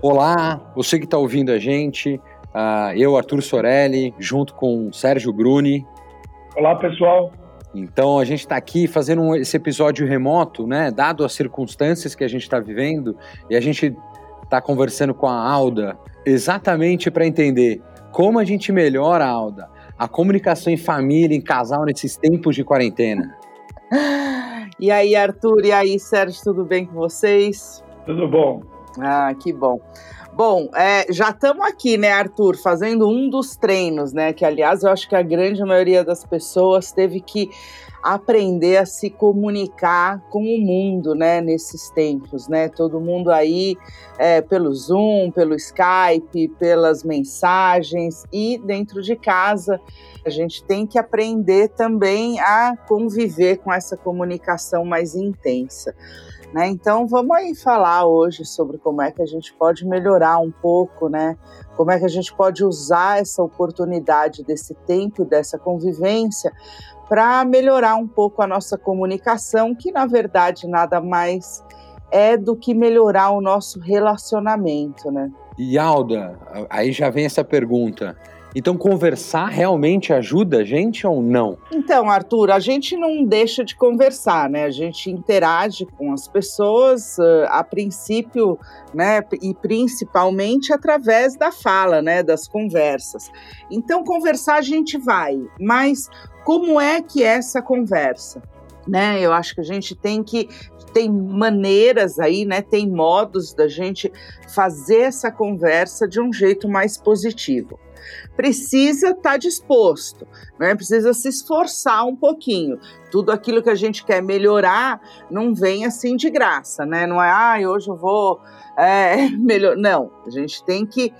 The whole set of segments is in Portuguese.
Olá, você que está ouvindo a gente, uh, eu, Arthur Sorelli, junto com Sérgio Bruni. Olá, pessoal. Então, a gente está aqui fazendo esse episódio remoto, né? Dado as circunstâncias que a gente está vivendo, e a gente está conversando com a Alda exatamente para entender como a gente melhora, Alda, a comunicação em família, em casal, nesses tempos de quarentena. E aí, Arthur, e aí, Sérgio, tudo bem com vocês? Tudo bom. Ah, que bom. Bom, é, já estamos aqui, né, Arthur, fazendo um dos treinos, né? Que, aliás, eu acho que a grande maioria das pessoas teve que aprender a se comunicar com o mundo, né, nesses tempos, né? Todo mundo aí é, pelo Zoom, pelo Skype, pelas mensagens e dentro de casa a gente tem que aprender também a conviver com essa comunicação mais intensa. Né? Então vamos aí falar hoje sobre como é que a gente pode melhorar um pouco, né? Como é que a gente pode usar essa oportunidade desse tempo, dessa convivência, para melhorar um pouco a nossa comunicação, que na verdade nada mais é do que melhorar o nosso relacionamento, né? E Alda, aí já vem essa pergunta. Então, conversar realmente ajuda a gente ou não? Então, Arthur, a gente não deixa de conversar, né? A gente interage com as pessoas, uh, a princípio, né? E principalmente através da fala, né? Das conversas. Então, conversar a gente vai, mas como é que é essa conversa? Né, eu acho que a gente tem que tem maneiras aí, né? Tem modos da gente fazer essa conversa de um jeito mais positivo precisa estar tá disposto, né? precisa se esforçar um pouquinho. Tudo aquilo que a gente quer melhorar não vem assim de graça, né? Não é, ah, hoje eu vou é, melhor. Não, a gente tem que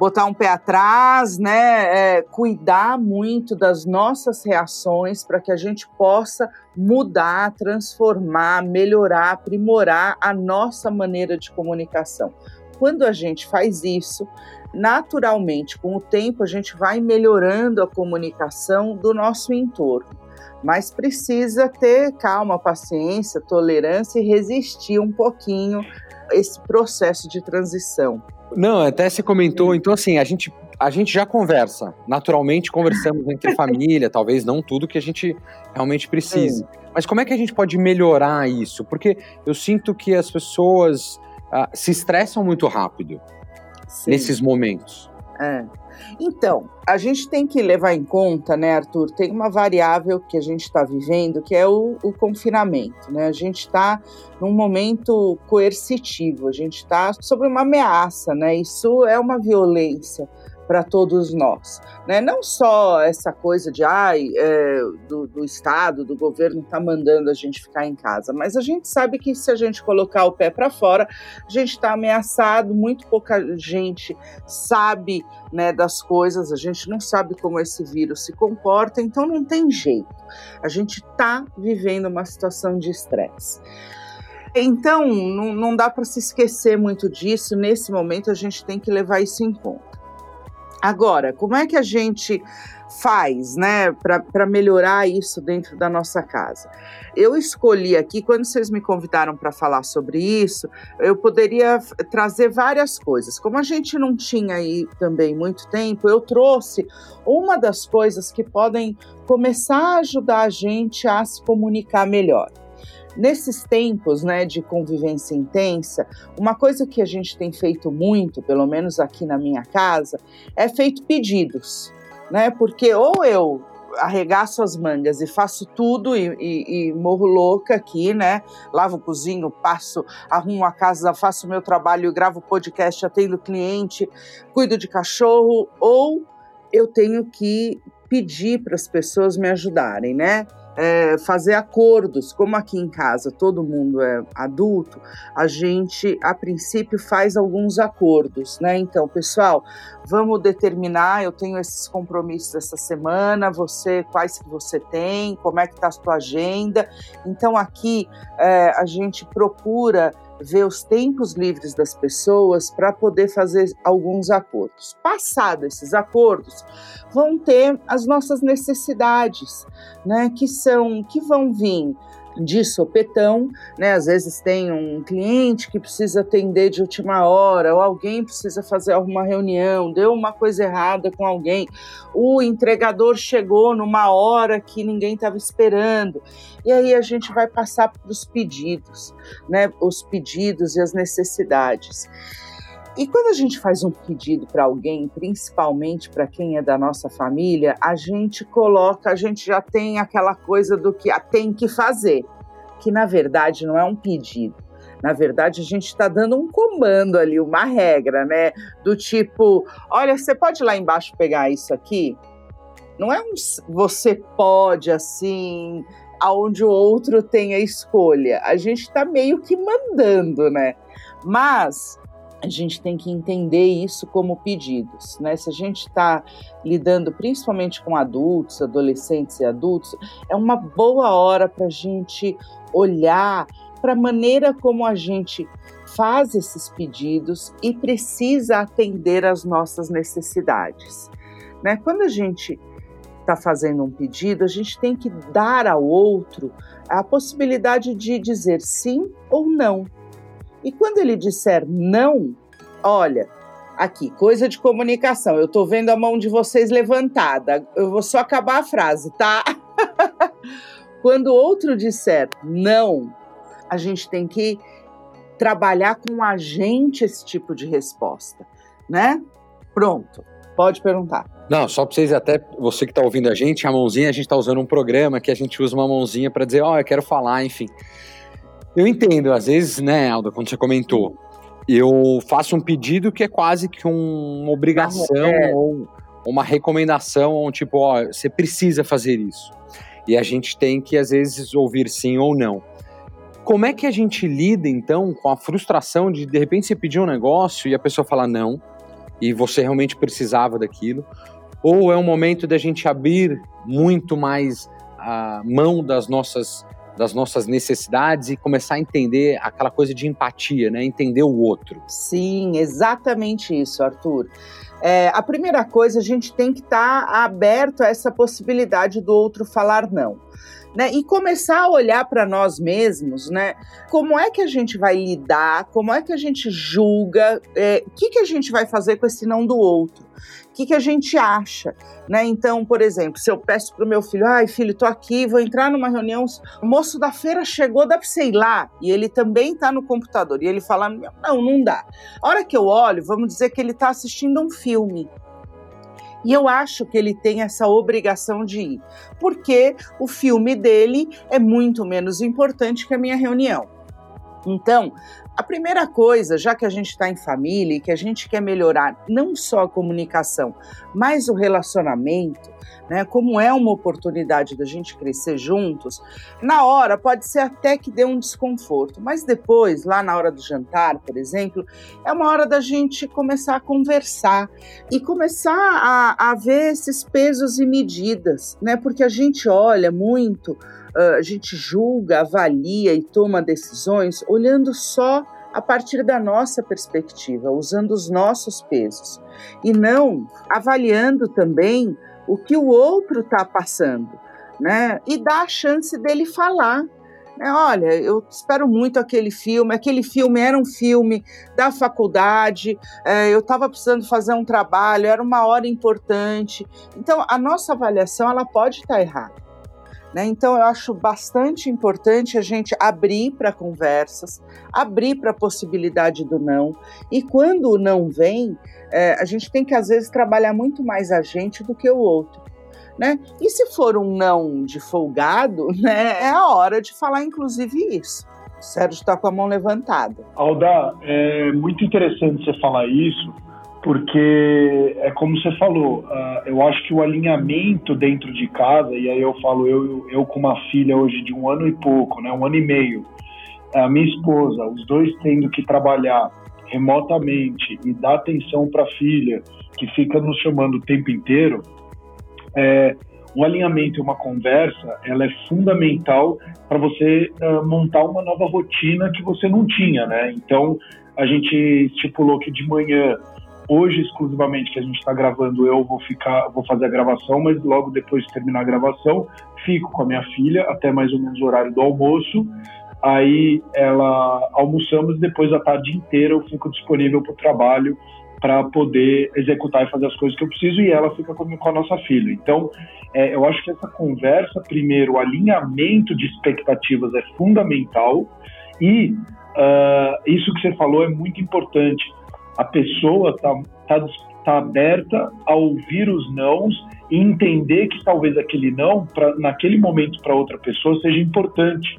botar um pé atrás, né? É, cuidar muito das nossas reações para que a gente possa mudar, transformar, melhorar, aprimorar a nossa maneira de comunicação. Quando a gente faz isso, naturalmente, com o tempo, a gente vai melhorando a comunicação do nosso entorno. Mas precisa ter calma, paciência, tolerância e resistir um pouquinho esse processo de transição. Não, até se comentou, então assim, a gente a gente já conversa, naturalmente conversamos entre família, talvez não tudo que a gente realmente precise. Sim. Mas como é que a gente pode melhorar isso? Porque eu sinto que as pessoas uh, se estressam muito rápido. Sim. nesses momentos. É. Então, a gente tem que levar em conta, né, Arthur? Tem uma variável que a gente está vivendo, que é o, o, confinamento, né? A gente está num momento coercitivo, a gente está sobre uma ameaça, né? Isso é uma violência para todos nós. Né? Não só essa coisa de ai, é, do, do, Estado, do governo está mandando a gente ficar em casa, mas a gente sabe que se a gente colocar o pé para fora, a gente está ameaçado, muito pouca gente sabe né, das coisas, a gente não sabe como esse vírus se comporta, então não tem jeito. A gente está vivendo uma situação de estresse. Então, não, não dá para se esquecer muito disso. Nesse momento, a gente tem que levar isso em conta. Agora, como é que a gente faz, né, para melhorar isso dentro da nossa casa? Eu escolhi aqui, quando vocês me convidaram para falar sobre isso, eu poderia trazer várias coisas. Como a gente não tinha aí também muito tempo, eu trouxe uma das coisas que podem começar a ajudar a gente a se comunicar melhor. Nesses tempos né, de convivência intensa, uma coisa que a gente tem feito muito, pelo menos aqui na minha casa, é feito pedidos. Né? Porque ou eu arregaço as mangas e faço tudo e, e, e, morro louca aqui, né? Lavo, cozinho, passo, arrumo a casa, faço o meu trabalho, gravo podcast, atendo cliente, cuido de cachorro, ou eu tenho que pedir para as pessoas me ajudarem, né? É, fazer acordos. Como aqui em casa todo mundo é adulto, a gente, a princípio, faz alguns acordos, né? Então, pessoal, vamos determinar. Eu tenho esses compromissos essa semana. Você, quais que você tem? Como é que está a sua agenda? Então, aqui é, a gente procura ver os tempos livres das pessoas para poder fazer alguns acordos. Passado esses acordos, vão ter as nossas necessidades, né, que são que vão vir de sopetão, né? Às vezes tem um cliente que precisa atender de última hora, ou alguém precisa fazer uma reunião, deu uma coisa errada com alguém, o entregador chegou numa hora que ninguém estava esperando. E aí a gente vai passar para os pedidos, né? Os pedidos e as necessidades. E quando a gente faz um pedido para alguém, principalmente para quem é da nossa família, a gente coloca, a gente já tem aquela coisa do que tem que fazer, que na verdade não é um pedido. Na verdade, a gente está dando um comando ali, uma regra, né? Do tipo: olha, você pode ir lá embaixo pegar isso aqui? Não é um você pode assim, aonde o outro tem a escolha. A gente está meio que mandando, né? Mas a gente tem que entender isso como pedidos, né? Se a gente está lidando principalmente com adultos, adolescentes e adultos, é uma boa hora para a gente olhar para a maneira como a gente faz esses pedidos e precisa atender às nossas necessidades. Né? Quando a gente está fazendo um pedido, a gente tem que dar ao outro a possibilidade de dizer sim ou não. E quando ele disser não, olha, aqui, coisa de comunicação, eu tô vendo a mão de vocês levantada, eu vou só acabar a frase, tá? quando o outro disser não, a gente tem que trabalhar com a gente esse tipo de resposta, né? Pronto, pode perguntar. Não, só para vocês até, você que está ouvindo a gente, a mãozinha, a gente está usando um programa que a gente usa uma mãozinha para dizer, ó, oh, eu quero falar, enfim. Eu entendo, às vezes, né, Alda, quando você comentou, eu faço um pedido que é quase que uma obrigação é. ou uma recomendação, tipo, ó, você precisa fazer isso. E a gente tem que, às vezes, ouvir sim ou não. Como é que a gente lida, então, com a frustração de, de repente, você pedir um negócio e a pessoa falar não, e você realmente precisava daquilo? Ou é um momento da gente abrir muito mais a mão das nossas das nossas necessidades e começar a entender aquela coisa de empatia, né? Entender o outro. Sim, exatamente isso, Arthur. É, a primeira coisa, a gente tem que estar tá aberto a essa possibilidade do outro falar não. Né, e começar a olhar para nós mesmos, né? Como é que a gente vai lidar? Como é que a gente julga? É, o que, que a gente vai fazer com esse não do outro? O que, que a gente acha? Né? Então, por exemplo, se eu peço para o meu filho, ai filho, tô aqui, vou entrar numa reunião, o moço da feira chegou, dá para sei lá, e ele também está no computador, e ele fala, não, não dá. A hora que eu olho, vamos dizer que ele está assistindo um filme. E eu acho que ele tem essa obrigação de ir, porque o filme dele é muito menos importante que a minha reunião. Então, a primeira coisa, já que a gente está em família e que a gente quer melhorar não só a comunicação, mas o relacionamento, né? Como é uma oportunidade da gente crescer juntos, na hora pode ser até que dê um desconforto, mas depois, lá na hora do jantar, por exemplo, é uma hora da gente começar a conversar e começar a, a ver esses pesos e medidas, né? Porque a gente olha muito a gente julga, avalia e toma decisões olhando só a partir da nossa perspectiva, usando os nossos pesos, e não avaliando também o que o outro está passando, né? E dá a chance dele falar. Né? Olha, eu espero muito aquele filme. Aquele filme era um filme da faculdade. É, eu estava precisando fazer um trabalho. Era uma hora importante. Então, a nossa avaliação ela pode estar tá errada. Né? Então, eu acho bastante importante a gente abrir para conversas, abrir para a possibilidade do não. E quando o não vem, é, a gente tem que, às vezes, trabalhar muito mais a gente do que o outro. Né? E se for um não de folgado, né, é a hora de falar, inclusive, isso. O Sérgio está com a mão levantada. Alda, é muito interessante você falar isso, porque é como você falou, uh, eu acho que o alinhamento dentro de casa, e aí eu falo, eu, eu com uma filha hoje de um ano e pouco, né, um ano e meio, a minha esposa, os dois tendo que trabalhar remotamente e dar atenção para a filha, que fica nos chamando o tempo inteiro, é, um alinhamento e uma conversa, ela é fundamental para você uh, montar uma nova rotina que você não tinha, né? Então, a gente estipulou que de manhã Hoje, exclusivamente, que a gente está gravando, eu vou ficar, vou fazer a gravação, mas logo depois de terminar a gravação, fico com a minha filha até mais ou menos o horário do almoço. Aí ela almoçamos e depois a tarde inteira eu fico disponível para o trabalho para poder executar e fazer as coisas que eu preciso e ela fica com, com a nossa filha. Então, é, eu acho que essa conversa, primeiro, o alinhamento de expectativas é fundamental e uh, isso que você falou é muito importante a pessoa está tá, tá aberta a ouvir os nãos e entender que talvez aquele não, pra, naquele momento para outra pessoa, seja importante.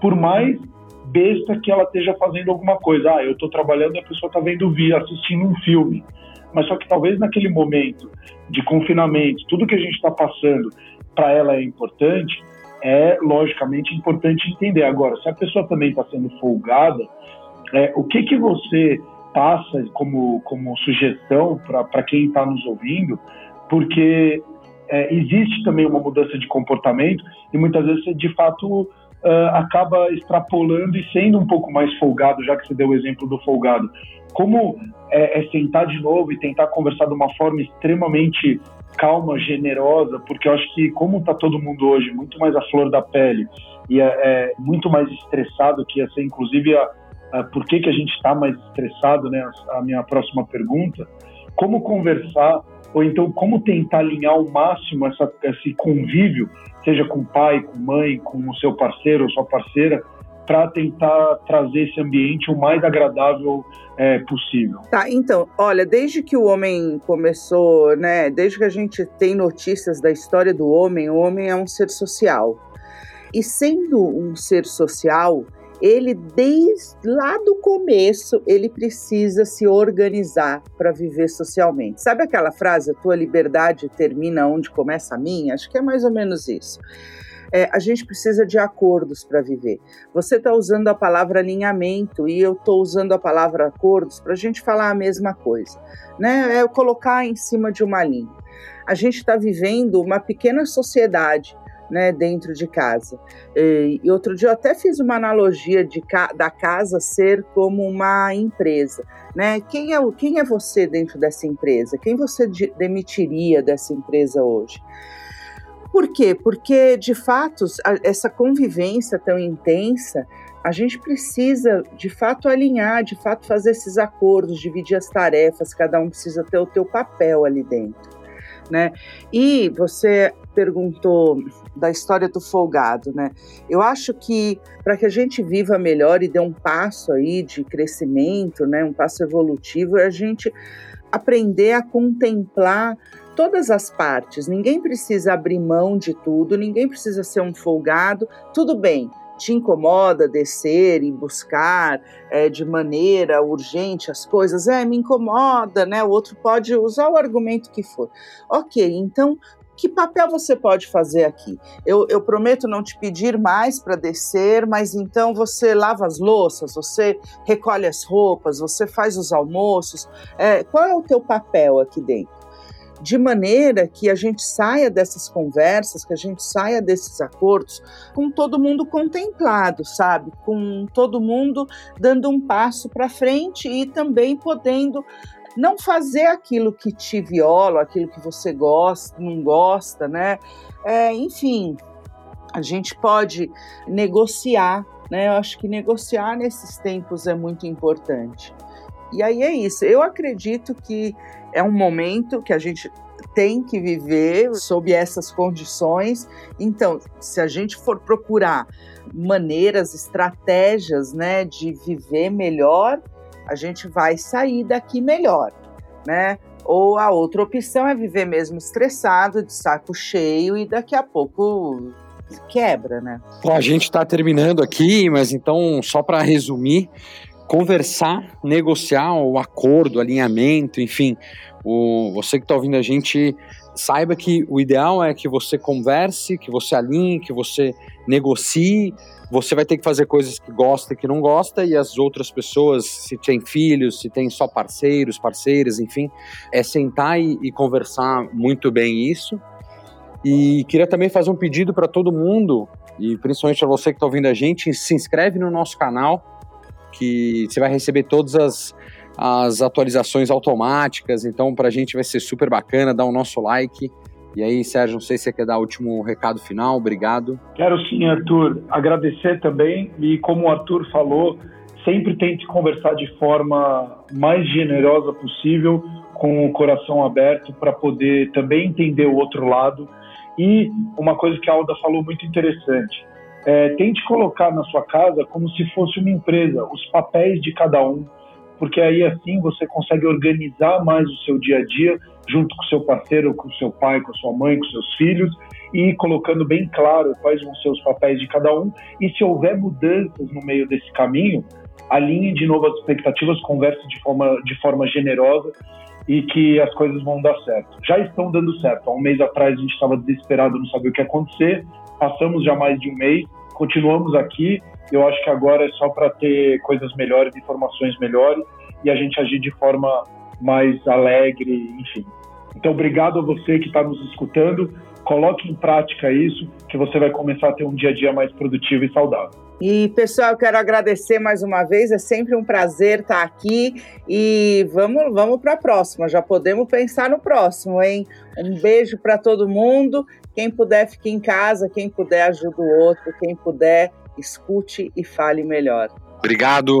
Por mais besta que ela esteja fazendo alguma coisa. Ah, eu estou trabalhando e a pessoa está vendo vídeo, assistindo um filme. Mas só que talvez naquele momento de confinamento, tudo que a gente está passando para ela é importante, é logicamente importante entender. Agora, se a pessoa também está sendo folgada, é, o que que você passa como, como sugestão para quem está nos ouvindo, porque é, existe também uma mudança de comportamento e muitas vezes você de fato uh, acaba extrapolando e sendo um pouco mais folgado, já que você deu o exemplo do folgado. Como é, é sentar de novo e tentar conversar de uma forma extremamente calma, generosa, porque eu acho que como está todo mundo hoje muito mais à flor da pele e é, é muito mais estressado, que ia ser inclusive a, por que, que a gente está mais estressado, né? A minha próxima pergunta. Como conversar, ou então como tentar alinhar ao máximo essa, esse convívio, seja com o pai, com mãe, com o seu parceiro ou sua parceira, para tentar trazer esse ambiente o mais agradável é, possível. Tá, então, olha, desde que o homem começou, né, desde que a gente tem notícias da história do homem, o homem é um ser social. E sendo um ser social, ele desde lá do começo ele precisa se organizar para viver socialmente. Sabe aquela frase, tua liberdade termina onde começa a minha? Acho que é mais ou menos isso. É, a gente precisa de acordos para viver. Você está usando a palavra alinhamento e eu estou usando a palavra acordos para a gente falar a mesma coisa, né? É colocar em cima de uma linha. A gente está vivendo uma pequena sociedade né, dentro de casa. E, e, outro dia eu até fiz uma analogia de da casa ser como uma empresa. Né? Quem, é, quem é você dentro dessa empresa? Quem você de, demitiria dessa empresa hoje? Por quê? Porque, de fato, essa convivência tão intensa, a gente precisa, de fato, alinhar, de fato, fazer esses acordos, dividir as tarefas, cada um precisa ter o teu papel ali dentro. Né? E você perguntou da história do folgado, né? Eu acho que para que a gente viva melhor e dê um passo aí de crescimento, né, um passo evolutivo, é a gente aprender a contemplar todas as partes. Ninguém precisa abrir mão de tudo, ninguém precisa ser um folgado. Tudo bem, te incomoda descer e buscar é, de maneira urgente as coisas, é, me incomoda, né? O outro pode usar o argumento que for. Ok, então que papel você pode fazer aqui? Eu, eu prometo não te pedir mais para descer, mas então você lava as louças, você recolhe as roupas, você faz os almoços. É, qual é o teu papel aqui dentro? De maneira que a gente saia dessas conversas, que a gente saia desses acordos com todo mundo contemplado, sabe? Com todo mundo dando um passo para frente e também podendo não fazer aquilo que te viola, aquilo que você gosta, não gosta, né? É, enfim, a gente pode negociar, né? Eu acho que negociar nesses tempos é muito importante. E aí é isso. Eu acredito que é um momento que a gente tem que viver sob essas condições. Então, se a gente for procurar maneiras, estratégias, né, de viver melhor, a gente vai sair daqui melhor, né? Ou a outra opção é viver mesmo estressado, de saco cheio e daqui a pouco quebra, né? Bom, a gente está terminando aqui, mas então só para resumir, conversar, negociar o acordo, alinhamento, enfim. O, você que está ouvindo a gente, saiba que o ideal é que você converse, que você alinhe, que você negocie. Você vai ter que fazer coisas que gosta e que não gosta, e as outras pessoas, se tem filhos, se tem só parceiros, parceiras, enfim, é sentar e, e conversar muito bem isso. E queria também fazer um pedido para todo mundo, e principalmente para você que está ouvindo a gente, se inscreve no nosso canal, que você vai receber todas as, as atualizações automáticas. Então, para a gente vai ser super bacana, dá o nosso like. E aí, Sérgio, não sei se você quer dar o último recado final, obrigado. Quero sim, Arthur, agradecer também. E como o Arthur falou, sempre tente conversar de forma mais generosa possível, com o coração aberto, para poder também entender o outro lado e uma coisa que a Alda falou muito interessante, é, tente colocar na sua casa como se fosse uma empresa, os papéis de cada um, porque aí assim você consegue organizar mais o seu dia a dia junto com seu parceiro, com seu pai, com sua mãe, com seus filhos e colocando bem claro quais vão ser os papéis de cada um e se houver mudanças no meio desse caminho, alinhe de novo as expectativas, converse de forma, de forma generosa e que as coisas vão dar certo. Já estão dando certo. Há um mês atrás a gente estava desesperado, não sabia o que ia acontecer. Passamos já mais de um mês, continuamos aqui. Eu acho que agora é só para ter coisas melhores, informações melhores e a gente agir de forma mais alegre, enfim. Então, obrigado a você que está nos escutando. Coloque em prática isso, que você vai começar a ter um dia a dia mais produtivo e saudável. E, pessoal, eu quero agradecer mais uma vez, é sempre um prazer estar aqui e vamos, vamos para a próxima, já podemos pensar no próximo, hein? Um beijo para todo mundo, quem puder fique em casa, quem puder ajude o outro, quem puder escute e fale melhor. Obrigado.